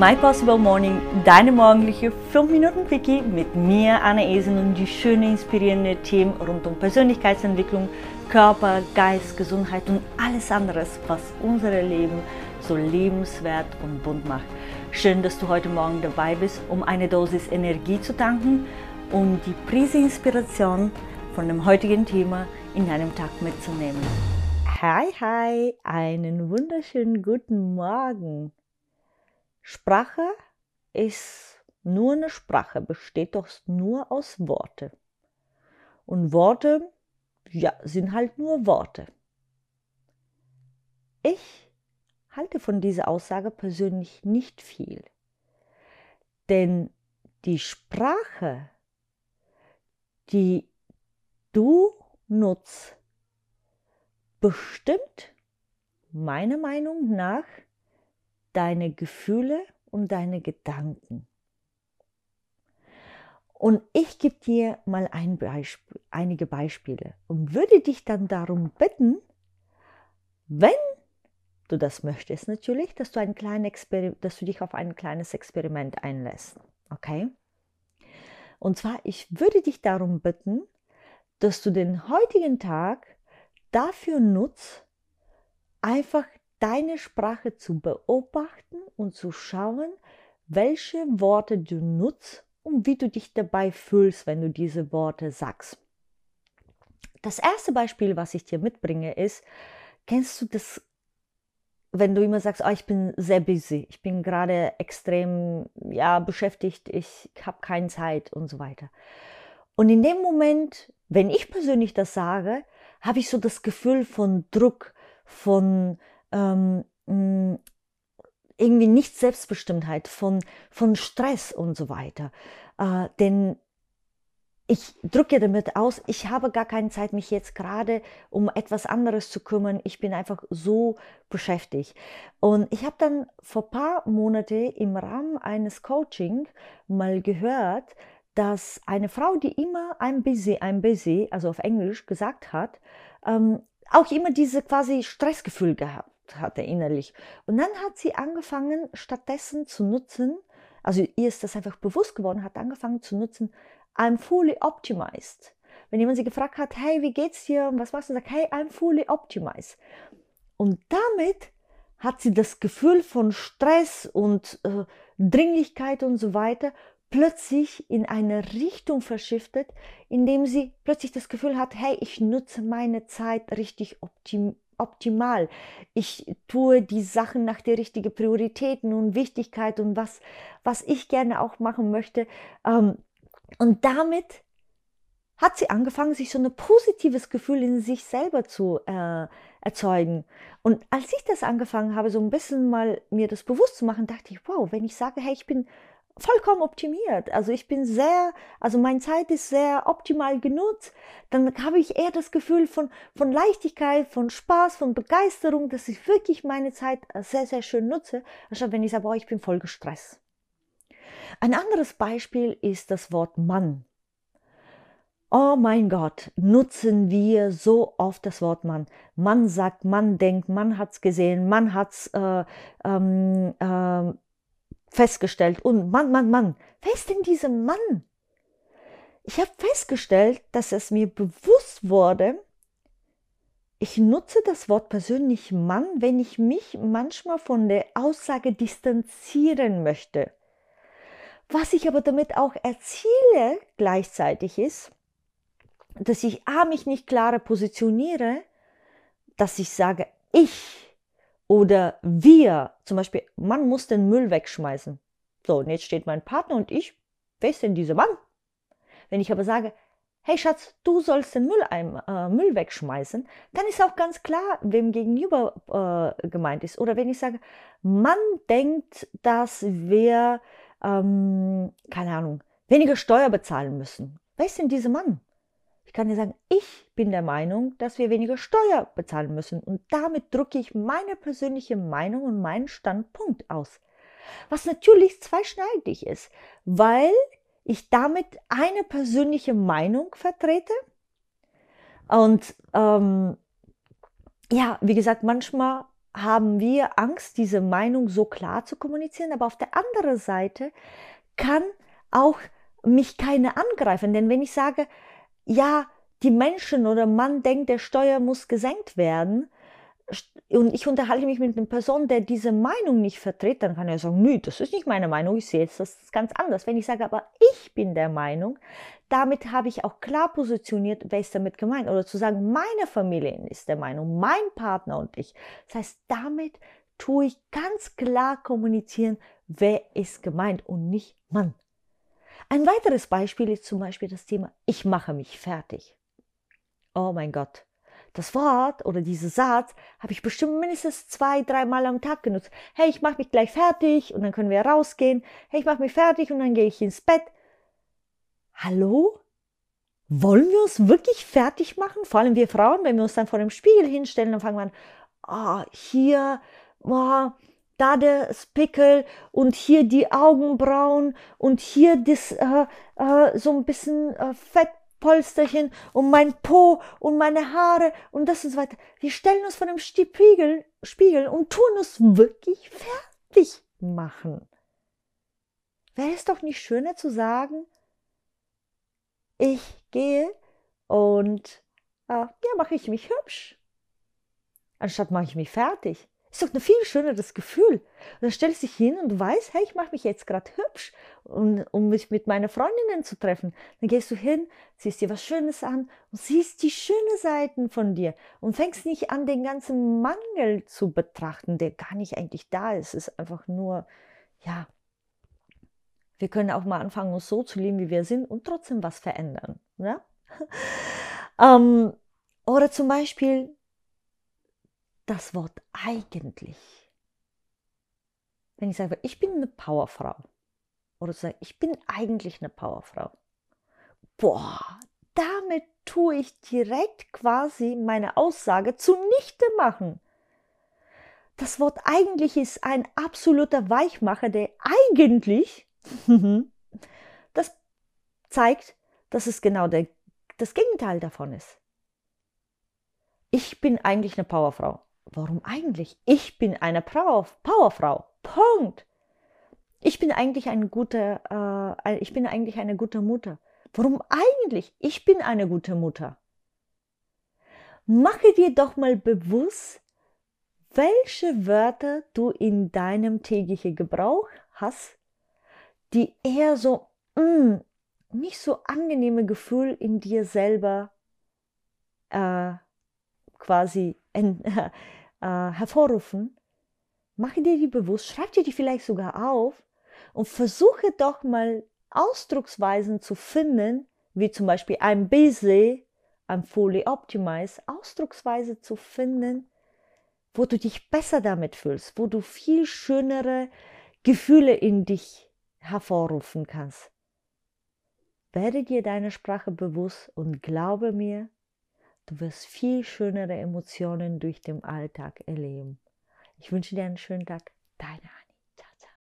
My Possible Morning, deine morgendliche 5 Minuten Quickie mit mir, Anna Esen und die schönen, inspirierenden Themen rund um Persönlichkeitsentwicklung, Körper, Geist, Gesundheit und alles anderes, was unser Leben so lebenswert und bunt macht. Schön, dass du heute Morgen dabei bist, um eine Dosis Energie zu tanken und die Prise Inspiration von dem heutigen Thema in deinem Tag mitzunehmen. Hi, hi, einen wunderschönen guten Morgen. Sprache ist nur eine Sprache, besteht doch nur aus Worte. Und Worte, ja, sind halt nur Worte. Ich halte von dieser Aussage persönlich nicht viel. Denn die Sprache, die du nutzt, bestimmt meiner Meinung nach deine Gefühle und deine Gedanken. Und ich gebe dir mal ein Beispiel, einige Beispiele und würde dich dann darum bitten, wenn du das möchtest natürlich, dass du, ein dass du dich auf ein kleines Experiment einlässt. Okay? Und zwar, ich würde dich darum bitten, dass du den heutigen Tag dafür nutzt, einfach deine Sprache zu beobachten und zu schauen, welche Worte du nutzt und wie du dich dabei fühlst, wenn du diese Worte sagst. Das erste Beispiel, was ich dir mitbringe, ist, kennst du das, wenn du immer sagst, oh, ich bin sehr busy, ich bin gerade extrem ja, beschäftigt, ich habe keine Zeit und so weiter. Und in dem Moment, wenn ich persönlich das sage, habe ich so das Gefühl von Druck, von ähm, mm, irgendwie nicht Selbstbestimmtheit, von, von Stress und so weiter. Äh, denn ich drücke damit aus, ich habe gar keine Zeit, mich jetzt gerade um etwas anderes zu kümmern. Ich bin einfach so beschäftigt. Und ich habe dann vor ein paar Monaten im Rahmen eines Coaching mal gehört, dass eine Frau, die immer I'm busy, I'm busy, also auf Englisch gesagt hat, ähm, auch immer diese quasi Stressgefühl gehabt hatte innerlich. Und dann hat sie angefangen, stattdessen zu nutzen, also ihr ist das einfach bewusst geworden, hat angefangen zu nutzen, I'm fully optimized. Wenn jemand sie gefragt hat, hey, wie geht's dir was machst du, sagt, hey, I'm fully optimized. Und damit hat sie das Gefühl von Stress und äh, Dringlichkeit und so weiter plötzlich in eine Richtung verschiftet, indem sie plötzlich das Gefühl hat, hey, ich nutze meine Zeit richtig optim optimal. Ich tue die Sachen nach der richtigen Prioritäten und Wichtigkeit und was, was ich gerne auch machen möchte. Ähm, und damit hat sie angefangen, sich so ein positives Gefühl in sich selber zu äh, erzeugen. Und als ich das angefangen habe, so ein bisschen mal mir das bewusst zu machen, dachte ich, wow, wenn ich sage, hey, ich bin vollkommen optimiert. Also ich bin sehr, also meine Zeit ist sehr optimal genutzt. Dann habe ich eher das Gefühl von, von Leichtigkeit, von Spaß, von Begeisterung, dass ich wirklich meine Zeit sehr, sehr schön nutze, anstatt wenn ich sage, boah, ich bin voll gestresst. Ein anderes Beispiel ist das Wort Mann. Oh mein Gott, nutzen wir so oft das Wort Mann. Mann sagt, Mann denkt, Mann hat's gesehen, Mann hat's äh, ähm, äh, festgestellt. Und Mann, Mann, Mann, wer ist denn dieser Mann? Ich habe festgestellt, dass es mir bewusst wurde, ich nutze das Wort persönlich Mann, wenn ich mich manchmal von der Aussage distanzieren möchte. Was ich aber damit auch erziele gleichzeitig ist, dass ich A mich nicht klarer positioniere, dass ich sage, ich oder wir, zum Beispiel, man muss den Müll wegschmeißen. So, und jetzt steht mein Partner und ich, wer ist denn dieser Mann? Wenn ich aber sage, hey Schatz, du sollst den Müll, ein, äh, Müll wegschmeißen, dann ist auch ganz klar, wem gegenüber äh, gemeint ist. Oder wenn ich sage, man denkt, dass wir, ähm, keine Ahnung, weniger Steuer bezahlen müssen. Wer ist denn dieser Mann? Ich kann dir sagen, ich bin der Meinung, dass wir weniger Steuer bezahlen müssen. Und damit drücke ich meine persönliche Meinung und meinen Standpunkt aus. Was natürlich zweischneidig ist, weil ich damit eine persönliche Meinung vertrete. Und ähm, ja, wie gesagt, manchmal haben wir Angst, diese Meinung so klar zu kommunizieren, aber auf der anderen Seite kann auch mich keine angreifen, denn wenn ich sage, ja, die Menschen oder man denkt, der Steuer muss gesenkt werden, und ich unterhalte mich mit einer Person, der diese Meinung nicht vertritt, dann kann er sagen, nö, das ist nicht meine Meinung, ich sehe jetzt das ganz anders. Wenn ich sage, aber ich bin der Meinung, damit habe ich auch klar positioniert, wer ist damit gemeint. Oder zu sagen, meine Familie ist der Meinung, mein Partner und ich. Das heißt, damit tue ich ganz klar kommunizieren, wer ist gemeint und nicht Mann. Ein weiteres Beispiel ist zum Beispiel das Thema, ich mache mich fertig. Oh mein Gott, das Wort oder dieser Satz habe ich bestimmt mindestens zwei, dreimal am Tag genutzt. Hey, ich mache mich gleich fertig und dann können wir rausgehen. Hey, ich mache mich fertig und dann gehe ich ins Bett. Hallo? Wollen wir uns wirklich fertig machen? Vor allem wir Frauen, wenn wir uns dann vor dem Spiegel hinstellen, dann fangen wir an, ah, oh, hier, oh, da der Spickel und hier die Augenbrauen und hier das äh, äh, so ein bisschen äh, Fett Polsterchen und mein Po und meine Haare und das und so weiter. Wir stellen uns vor dem Spiegel, Spiegel und tun uns wirklich fertig machen. Wäre es doch nicht schöner zu sagen, ich gehe und äh, ja, mache ich mich hübsch, anstatt mache ich mich fertig. Ist doch ein viel schöneres Gefühl. Und dann stellst du dich hin und du weißt, hey, ich mache mich jetzt gerade hübsch, um, um mich mit meinen Freundinnen zu treffen. Dann gehst du hin, ziehst dir was Schönes an und siehst die schönen Seiten von dir und fängst nicht an, den ganzen Mangel zu betrachten, der gar nicht eigentlich da ist. Es ist einfach nur, ja, wir können auch mal anfangen, uns so zu lieben, wie wir sind und trotzdem was verändern. Ja? ähm, oder zum Beispiel, das Wort eigentlich. Wenn ich sage, ich bin eine Powerfrau oder sage, ich bin eigentlich eine Powerfrau. Boah, damit tue ich direkt quasi meine Aussage zunichte machen. Das Wort eigentlich ist ein absoluter Weichmacher, der eigentlich, das zeigt, dass es genau der, das Gegenteil davon ist. Ich bin eigentlich eine Powerfrau. Warum eigentlich? Ich bin eine Powerfrau. Punkt. Ich bin eigentlich eine gute, äh, ich bin eigentlich eine gute Mutter. Warum eigentlich? Ich bin eine gute Mutter. Mache dir doch mal bewusst, welche Wörter du in deinem täglichen Gebrauch hast, die eher so mh, mm, nicht so angenehme Gefühl in dir selber äh, quasi äh, hervorrufen, mache dir die bewusst, schreib dir die vielleicht sogar auf und versuche doch mal Ausdrucksweisen zu finden, wie zum Beispiel I'm busy, I'm fully optimized, Ausdrucksweise zu finden, wo du dich besser damit fühlst, wo du viel schönere Gefühle in dich hervorrufen kannst. Werde dir deine Sprache bewusst und glaube mir, Du wirst viel schönere Emotionen durch den Alltag erleben. Ich wünsche dir einen schönen Tag. Deine